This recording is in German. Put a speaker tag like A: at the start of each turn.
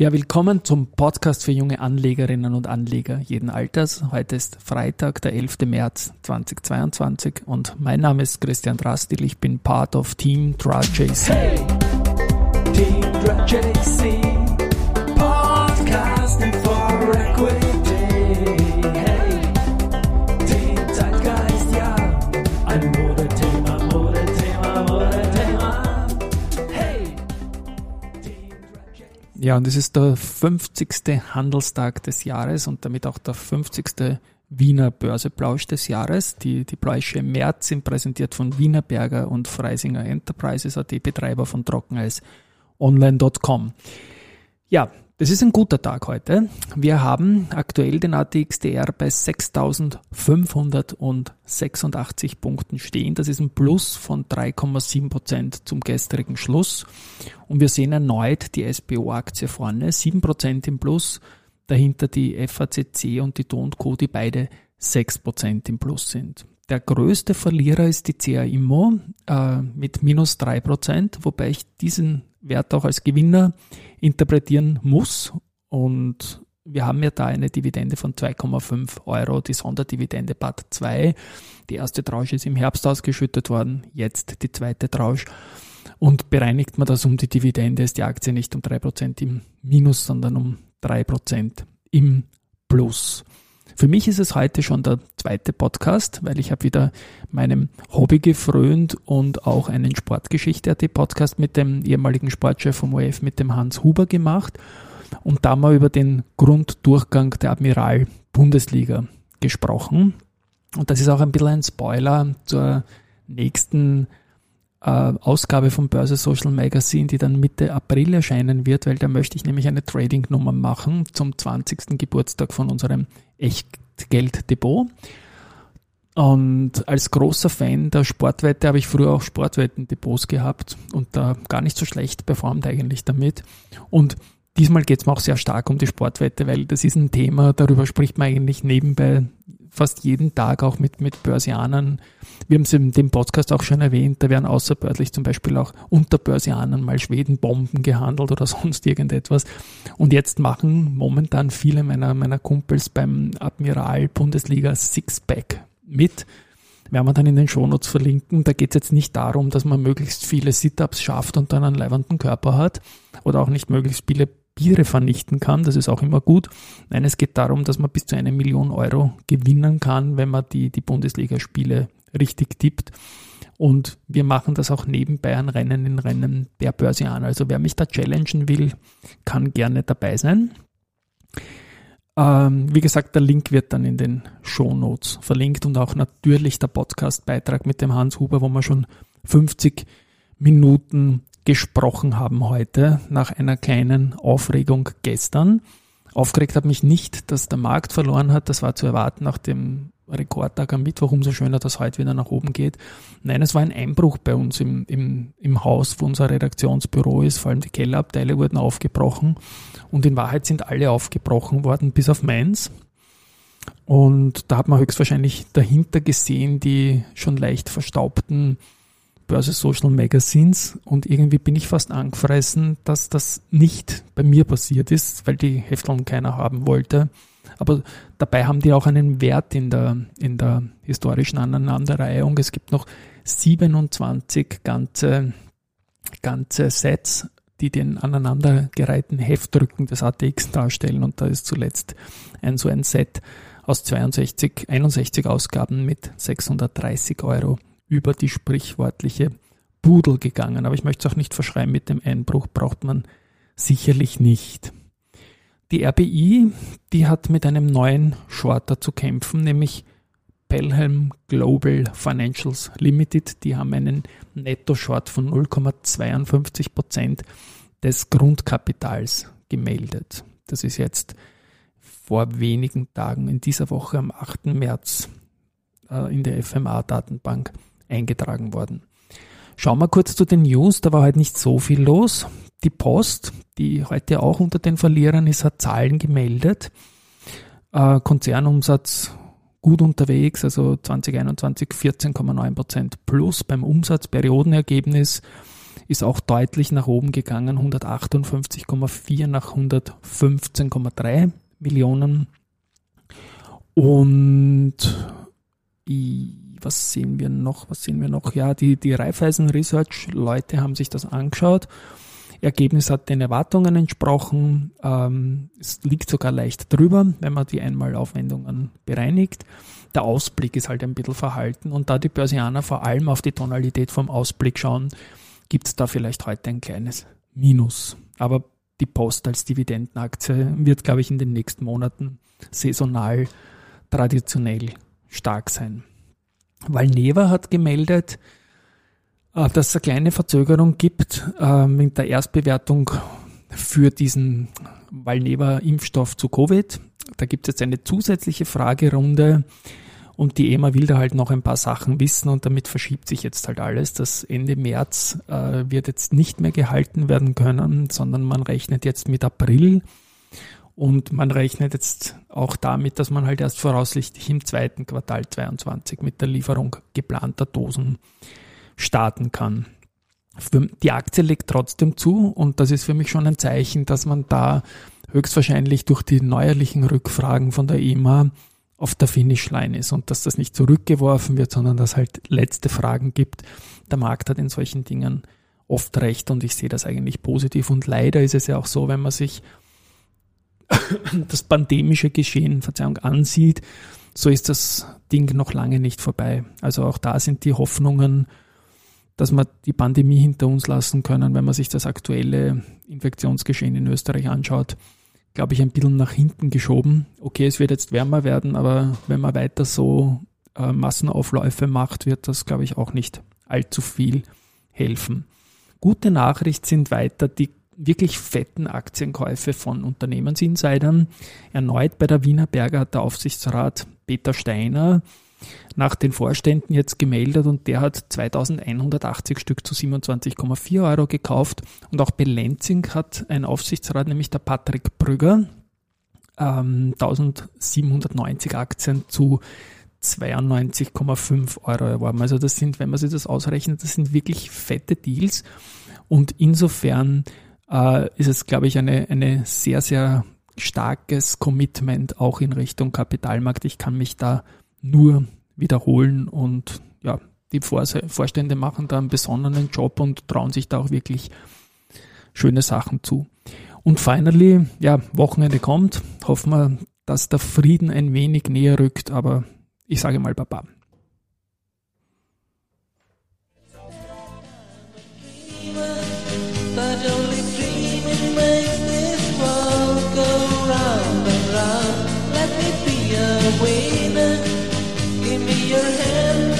A: Ja, willkommen zum Podcast für junge Anlegerinnen und Anleger jeden Alters. Heute ist Freitag, der 11. März 2022 und mein Name ist Christian Drastil. Ich bin Part of Team DraJC. Hey, Team DraJC, Ja, und es ist der 50. Handelstag des Jahres und damit auch der 50. Wiener Börseplausch des Jahres. Die, die Pläusche im März sind präsentiert von Wienerberger und Freisinger Enterprises, AT Betreiber von Trockeneis online.com. Ja, das ist ein guter Tag heute. Wir haben aktuell den ATXDR bei 6.586 Punkten stehen. Das ist ein Plus von 3,7 Prozent zum gestrigen Schluss. Und wir sehen erneut die SBO-Aktie vorne, 7 Prozent im Plus. Dahinter die FACC und die Do&Co, die beide 6 Prozent im Plus sind. Der größte Verlierer ist die CA Immo äh, mit minus 3 Prozent, wobei ich diesen Wert auch als Gewinner interpretieren muss. Und wir haben ja da eine Dividende von 2,5 Euro, die Sonderdividende Part 2. Die erste Tranche ist im Herbst ausgeschüttet worden, jetzt die zweite Tranche. Und bereinigt man das um die Dividende, ist die Aktie nicht um 3% im Minus, sondern um 3% im Plus. Für mich ist es heute schon der zweite Podcast, weil ich habe wieder meinem Hobby gefrönt und auch einen Sportgeschichte-AT-Podcast mit dem ehemaligen Sportchef vom OF, mit dem Hans Huber gemacht und da mal über den Grunddurchgang der Admiral Bundesliga gesprochen. Und das ist auch ein bisschen ein Spoiler zur nächsten Ausgabe vom Börse Social Magazine, die dann Mitte April erscheinen wird, weil da möchte ich nämlich eine Trading-Nummer machen zum 20. Geburtstag von unserem Echtgelddepot. Und als großer Fan der Sportwette habe ich früher auch Sportwettendepots gehabt und da gar nicht so schlecht performt eigentlich damit. Und diesmal geht es mir auch sehr stark um die Sportwette, weil das ist ein Thema, darüber spricht man eigentlich nebenbei fast jeden Tag auch mit, mit Börsianern. Wir haben es in dem Podcast auch schon erwähnt, da werden außerbördlich zum Beispiel auch unter Börsianern mal Schwedenbomben gehandelt oder sonst irgendetwas. Und jetzt machen momentan viele meiner, meiner Kumpels beim Admiral Bundesliga Sixpack mit. Werden wir dann in den Shownotes verlinken. Da geht es jetzt nicht darum, dass man möglichst viele Sit-Ups schafft und dann einen leibenden Körper hat oder auch nicht möglichst viele Biere vernichten kann. Das ist auch immer gut. Nein, es geht darum, dass man bis zu eine Million Euro gewinnen kann, wenn man die, die Bundesligaspiele richtig tippt. Und wir machen das auch nebenbei an Rennen in Rennen der Börse an. Also wer mich da challengen will, kann gerne dabei sein. Ähm, wie gesagt, der Link wird dann in den Show Notes verlinkt und auch natürlich der Podcast-Beitrag mit dem Hans Huber, wo wir schon 50 Minuten gesprochen haben heute nach einer kleinen Aufregung gestern. Aufgeregt hat mich nicht, dass der Markt verloren hat. Das war zu erwarten nach dem Rekordtag am Mittwoch. Umso schöner, dass heute wieder nach oben geht. Nein, es war ein Einbruch bei uns im, im, im Haus, wo unser Redaktionsbüro ist. Vor allem die Kellerabteile wurden aufgebrochen. Und in Wahrheit sind alle aufgebrochen worden, bis auf meins. Und da hat man höchstwahrscheinlich dahinter gesehen die schon leicht verstaubten Börse Social Magazines und irgendwie bin ich fast angefressen, dass das nicht bei mir passiert ist, weil die Hefteln keiner haben wollte. Aber dabei haben die auch einen Wert in der, in der historischen Aneinanderreihung. Es gibt noch 27 ganze, ganze Sets, die den aneinandergereihten Heftrücken des ATX darstellen. Und da ist zuletzt ein so ein Set aus 62, 61 Ausgaben mit 630 Euro über die sprichwörtliche Pudel gegangen. Aber ich möchte es auch nicht verschreiben, mit dem Einbruch braucht man sicherlich nicht. Die RBI, die hat mit einem neuen Shorter zu kämpfen, nämlich Pelham Global Financials Limited. Die haben einen Netto-Short von 0,52 Prozent des Grundkapitals gemeldet. Das ist jetzt vor wenigen Tagen in dieser Woche am 8. März äh, in der FMA-Datenbank eingetragen worden. Schauen wir kurz zu den News, da war heute nicht so viel los. Die Post, die heute auch unter den Verlierern ist, hat Zahlen gemeldet. Äh, Konzernumsatz gut unterwegs, also 2021 14,9 Prozent plus beim Umsatzperiodenergebnis ist auch deutlich nach oben gegangen, 158,4 nach 115,3 Millionen. Und was sehen wir noch? Was sehen wir noch? Ja, die, die Raiffeisen Research Leute haben sich das angeschaut. Ergebnis hat den Erwartungen entsprochen. Ähm, es liegt sogar leicht drüber, wenn man die Einmalaufwendungen bereinigt. Der Ausblick ist halt ein bisschen verhalten und da die Börsianer vor allem auf die Tonalität vom Ausblick schauen, gibt es da vielleicht heute ein kleines Minus. Aber die Post als Dividendenaktie wird, glaube ich, in den nächsten Monaten saisonal traditionell stark sein. Valneva hat gemeldet, äh, dass es eine kleine Verzögerung gibt mit der Erstbewertung für diesen Valneva-Impfstoff zu Covid. Da gibt es jetzt eine zusätzliche Fragerunde und die EMA will da halt noch ein paar Sachen wissen und damit verschiebt sich jetzt halt alles. Das Ende März äh, wird jetzt nicht mehr gehalten werden können, sondern man rechnet jetzt mit April und man rechnet jetzt auch damit, dass man halt erst voraussichtlich im zweiten Quartal 22 mit der Lieferung geplanter Dosen starten kann. Die Aktie legt trotzdem zu und das ist für mich schon ein Zeichen, dass man da höchstwahrscheinlich durch die neuerlichen Rückfragen von der EMA auf der Finishline ist und dass das nicht zurückgeworfen wird, sondern dass halt letzte Fragen gibt. Der Markt hat in solchen Dingen oft recht und ich sehe das eigentlich positiv. Und leider ist es ja auch so, wenn man sich das pandemische Geschehen, Verzeihung, ansieht, so ist das Ding noch lange nicht vorbei. Also auch da sind die Hoffnungen, dass wir die Pandemie hinter uns lassen können, wenn man sich das aktuelle Infektionsgeschehen in Österreich anschaut, glaube ich, ein bisschen nach hinten geschoben. Okay, es wird jetzt wärmer werden, aber wenn man weiter so äh, Massenaufläufe macht, wird das, glaube ich, auch nicht allzu viel helfen. Gute Nachricht sind weiter die wirklich fetten Aktienkäufe von Unternehmensinsidern. Erneut bei der Wiener Berger hat der Aufsichtsrat Peter Steiner nach den Vorständen jetzt gemeldet und der hat 2180 Stück zu 27,4 Euro gekauft. Und auch bei Lenzing hat ein Aufsichtsrat, nämlich der Patrick Brügger, ähm, 1790 Aktien zu 92,5 Euro erworben. Also das sind, wenn man sich das ausrechnet, das sind wirklich fette Deals. Und insofern äh, ist es, glaube ich, eine, eine sehr, sehr starkes Commitment auch in Richtung Kapitalmarkt. Ich kann mich da nur wiederholen und ja, die Vorstände machen da einen besonderen Job und trauen sich da auch wirklich schöne Sachen zu. Und finally, ja, Wochenende kommt. Hoffen wir, dass der Frieden ein wenig näher rückt, aber ich sage mal Baba. But only dreaming makes this world go round and round. Let me be a winner. Give me your hand.